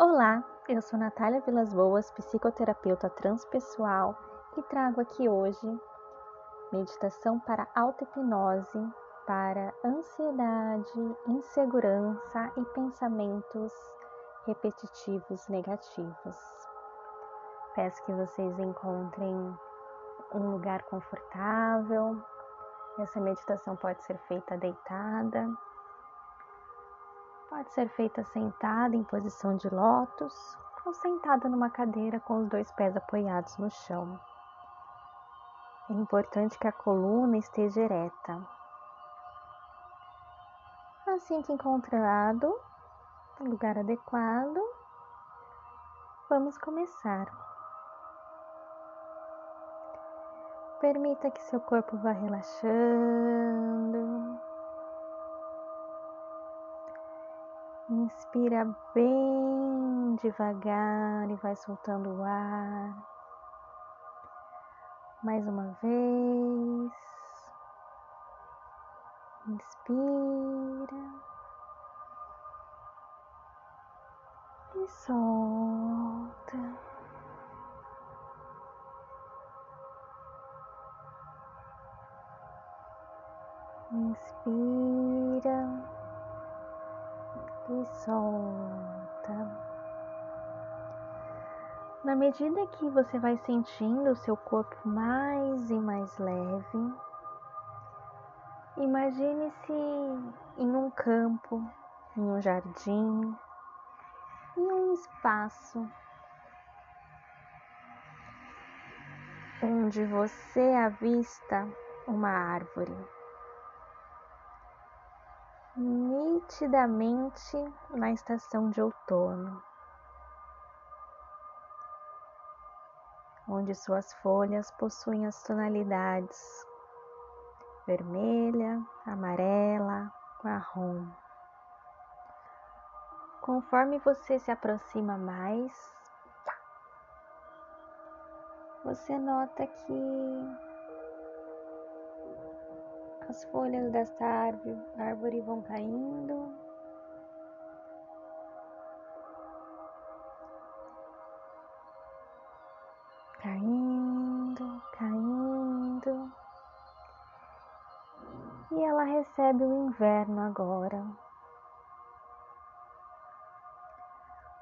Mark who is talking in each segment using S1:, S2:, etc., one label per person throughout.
S1: Olá, eu sou Natália Vilas Boas, psicoterapeuta transpessoal e trago aqui hoje meditação para auto-hipnose, para ansiedade, insegurança e pensamentos repetitivos negativos. Peço que vocês encontrem um lugar confortável. Essa meditação pode ser feita deitada Pode ser feita sentada em posição de lótus ou sentada numa cadeira com os dois pés apoiados no chão. É importante que a coluna esteja ereta. Assim que encontrado o lugar adequado, vamos começar. Permita que seu corpo vá relaxando. Inspira bem devagar e vai soltando o ar. Mais uma vez. Inspira. E solta. Inspira solta. Na medida que você vai sentindo o seu corpo mais e mais leve, imagine-se em um campo, em um jardim, em um espaço onde você avista uma árvore nitidamente na estação de outono, onde suas folhas possuem as tonalidades vermelha, amarela, marrom. Conforme você se aproxima mais, você nota que as folhas desta árvore, vão caindo. Caindo, caindo. E ela recebe o inverno agora.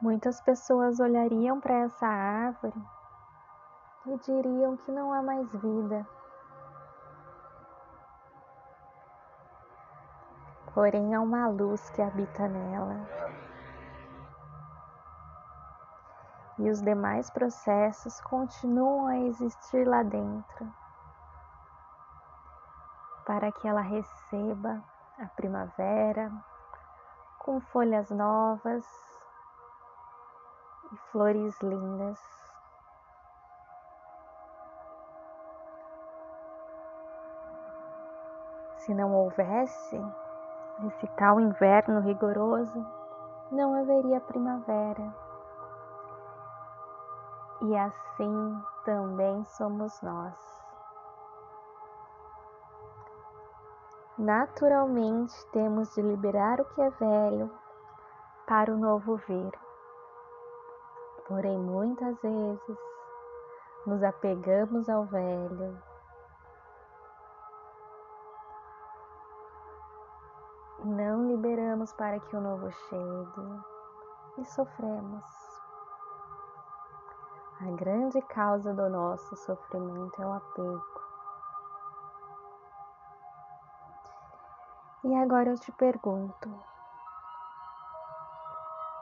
S1: Muitas pessoas olhariam para essa árvore e diriam que não há mais vida. Porém há uma luz que habita nela. E os demais processos continuam a existir lá dentro, para que ela receba a primavera com folhas novas e flores lindas. Se não houvesse Nesse tal inverno rigoroso, não haveria primavera. E assim também somos nós. Naturalmente temos de liberar o que é velho para o novo vir. Porém, muitas vezes nos apegamos ao velho não liberamos para que o novo chegue e sofremos. A grande causa do nosso sofrimento é o apego. E agora eu te pergunto: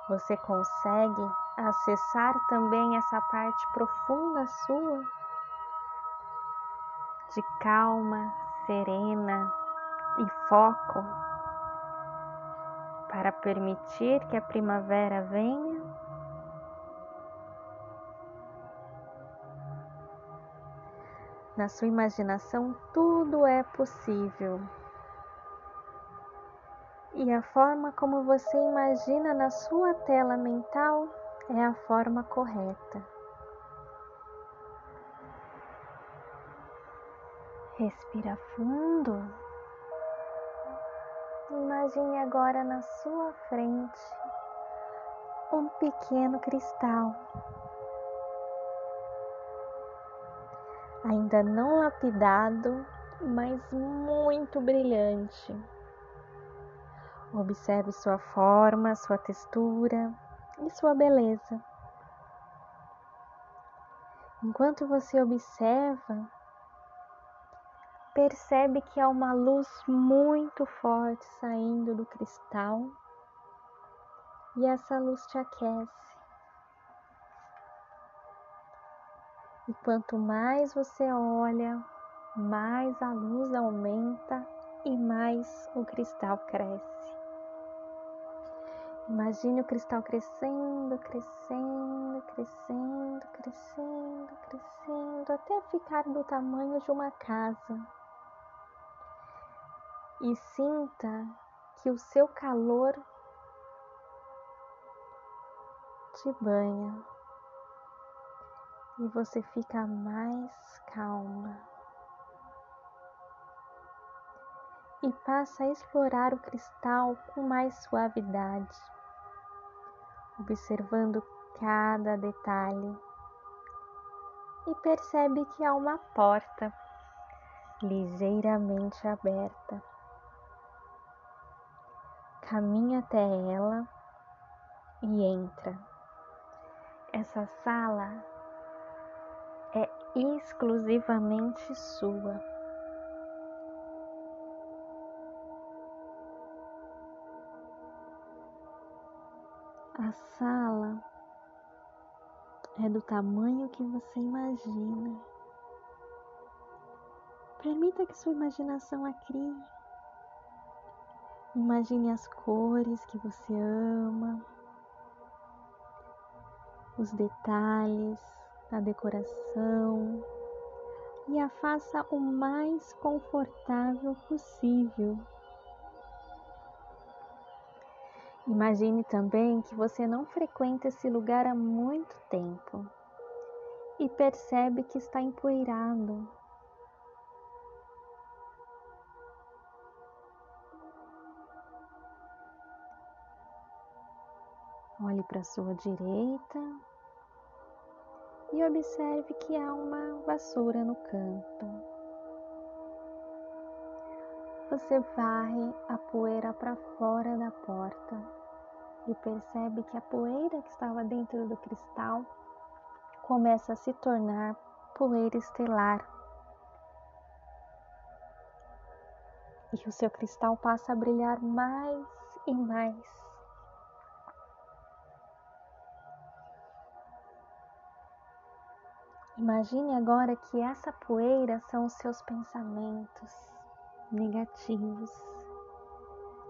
S1: você consegue acessar também essa parte profunda sua de calma, serena e foco? Para permitir que a primavera venha. Na sua imaginação, tudo é possível. E a forma como você imagina na sua tela mental é a forma correta. Respira fundo. Imagine agora na sua frente um pequeno cristal, ainda não lapidado, mas muito brilhante. Observe sua forma, sua textura e sua beleza. Enquanto você observa, percebe que há uma luz muito forte saindo do cristal e essa luz te aquece. E quanto mais você olha, mais a luz aumenta e mais o cristal cresce. Imagine o cristal crescendo, crescendo, crescendo, crescendo, crescendo, até ficar do tamanho de uma casa. E sinta que o seu calor te banha e você fica mais calma. E passa a explorar o cristal com mais suavidade, observando cada detalhe e percebe que há uma porta ligeiramente aberta. Caminha até ela e entra. Essa sala é exclusivamente sua. A sala é do tamanho que você imagina. Permita que sua imaginação a crie. Imagine as cores que você ama, os detalhes, a decoração e a faça o mais confortável possível. Imagine também que você não frequenta esse lugar há muito tempo e percebe que está empoeirado. Olhe para sua direita e observe que há uma vassoura no canto. Você varre a poeira para fora da porta e percebe que a poeira que estava dentro do cristal começa a se tornar poeira estelar. E o seu cristal passa a brilhar mais e mais. Imagine agora que essa poeira são os seus pensamentos negativos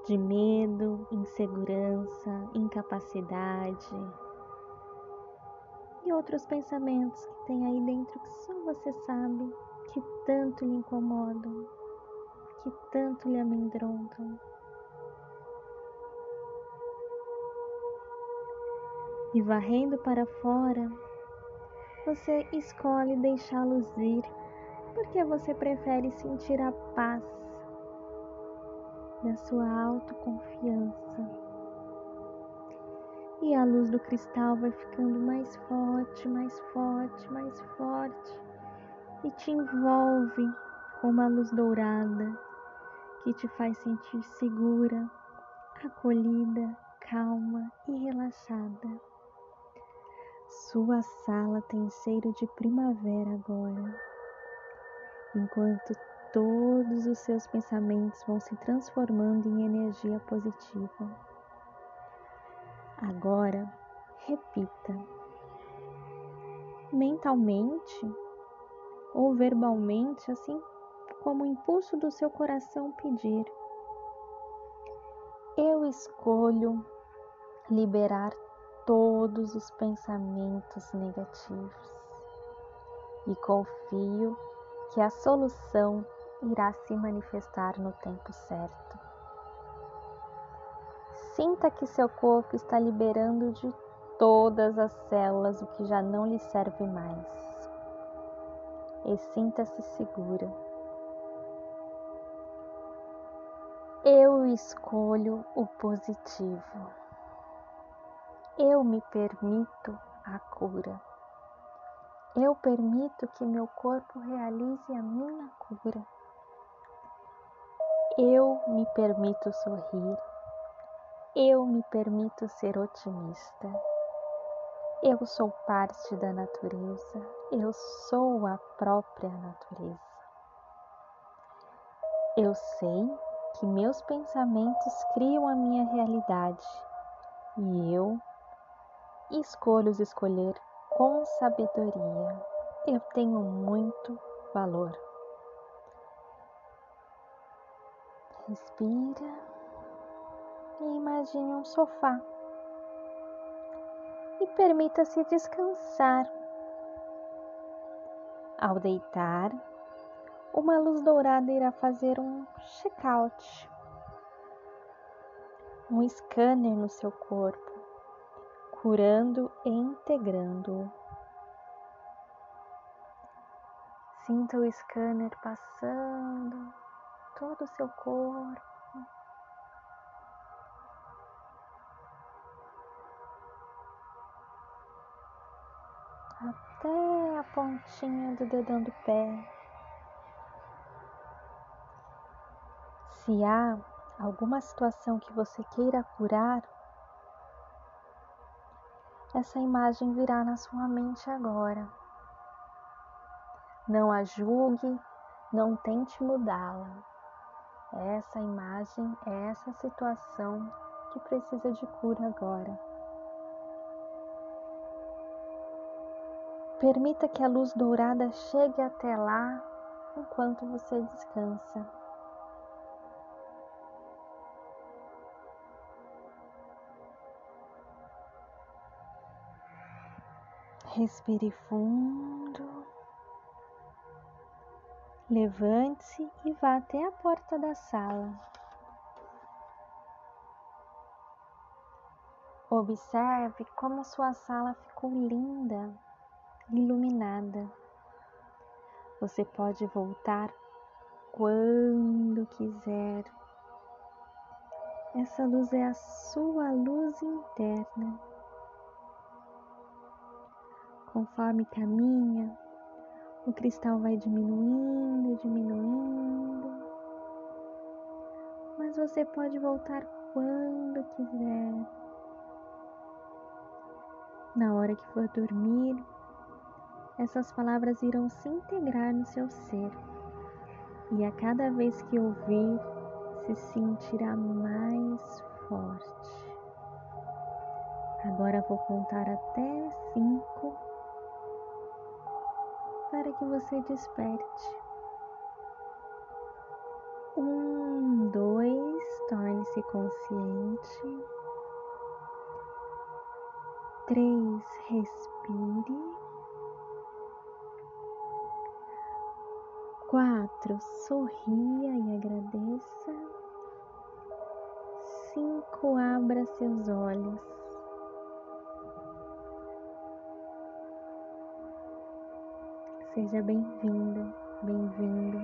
S1: de medo, insegurança, incapacidade e outros pensamentos que tem aí dentro que só você sabe que tanto lhe incomodam, que tanto lhe amedrontam. E varrendo para fora você escolhe deixá-los ir porque você prefere sentir a paz da sua autoconfiança. E a luz do cristal vai ficando mais forte, mais forte, mais forte e te envolve com uma luz dourada que te faz sentir segura, acolhida, calma e relaxada. Sua sala tem cheiro de primavera agora, enquanto todos os seus pensamentos vão se transformando em energia positiva. Agora, repita, mentalmente ou verbalmente, assim como o impulso do seu coração pedir. Eu escolho liberar todos os pensamentos negativos e confio que a solução irá se manifestar no tempo certo. Sinta que seu corpo está liberando de todas as células o que já não lhe serve mais. E sinta-se segura. Eu escolho o positivo. Eu me permito a cura. Eu permito que meu corpo realize a minha cura. Eu me permito sorrir. Eu me permito ser otimista. Eu sou parte da natureza. Eu sou a própria natureza. Eu sei que meus pensamentos criam a minha realidade e eu escolho escolher com sabedoria. Eu tenho muito valor. Respira e imagine um sofá. E permita-se descansar. Ao deitar, uma luz dourada irá fazer um check-out, um scanner no seu corpo, curando e integrando-o. Sinta o scanner passando todo o seu corpo. Até a pontinha do dedão do pé. Se há alguma situação que você queira curar, essa imagem virá na sua mente agora. Não a julgue, não tente mudá-la. Essa imagem é essa situação que precisa de cura agora. Permita que a luz dourada chegue até lá enquanto você descansa. Respire fundo. Levante-se e vá até a porta da sala. Observe como sua sala ficou linda, iluminada. Você pode voltar quando quiser. Essa luz é a sua luz interna. Conforme caminha, o cristal vai diminuindo, diminuindo, mas você pode voltar quando quiser. Na hora que for dormir, essas palavras irão se integrar no seu ser e a cada vez que ouvir, se sentirá mais forte. Agora vou contar até cinco para que você desperte. Um, dois, torne-se consciente. Três, respire. Quatro, sorria e agradeça. Cinco, abra seus olhos. Seja bem-vinda, bem-vindo.